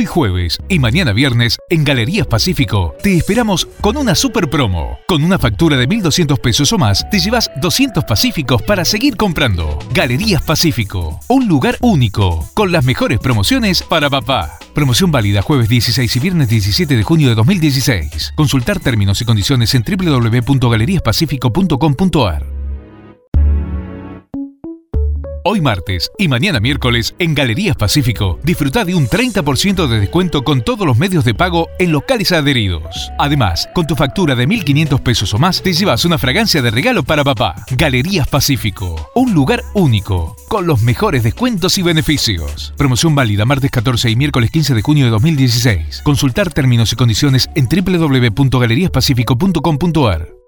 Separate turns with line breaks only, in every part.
Hoy jueves y mañana viernes en Galerías Pacífico te esperamos con una super promo. Con una factura de 1.200 pesos o más te llevas 200 pacíficos para seguir comprando. Galerías Pacífico, un lugar único, con las mejores promociones para papá. Promoción válida jueves 16 y viernes 17 de junio de 2016. Consultar términos y condiciones en www.galeriaspacifico.com.ar. Hoy martes y mañana miércoles en Galerías Pacífico disfruta de un 30% de descuento con todos los medios de pago en locales adheridos. Además, con tu factura de 1.500 pesos o más te llevas una fragancia de regalo para papá. Galerías Pacífico, un lugar único, con los mejores descuentos y beneficios. Promoción válida martes 14 y miércoles 15 de junio de 2016. Consultar términos y condiciones en www.galeriaspacifico.com.ar.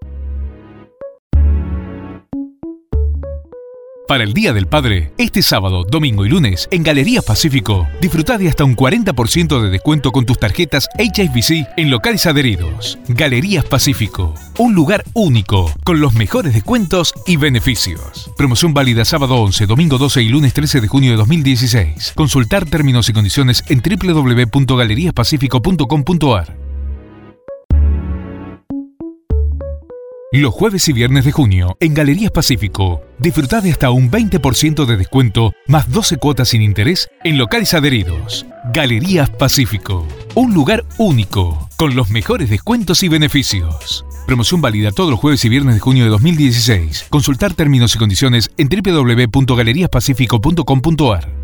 Para el Día del Padre, este sábado, domingo y lunes, en Galerías Pacífico, disfruta de hasta un 40% de descuento con tus tarjetas HSBC en locales adheridos. Galerías Pacífico, un lugar único, con los mejores descuentos y beneficios. Promoción válida sábado 11, domingo 12 y lunes 13 de junio de 2016. Consultar términos y condiciones en www.galeriaspacifico.com.ar. Los jueves y viernes de junio, en Galerías Pacífico, disfruta de hasta un 20% de descuento más 12 cuotas sin interés en locales adheridos. Galerías Pacífico, un lugar único, con los mejores descuentos y beneficios. Promoción válida todos los jueves y viernes de junio de 2016. Consultar términos y condiciones en www.galeriaspacifico.com.ar.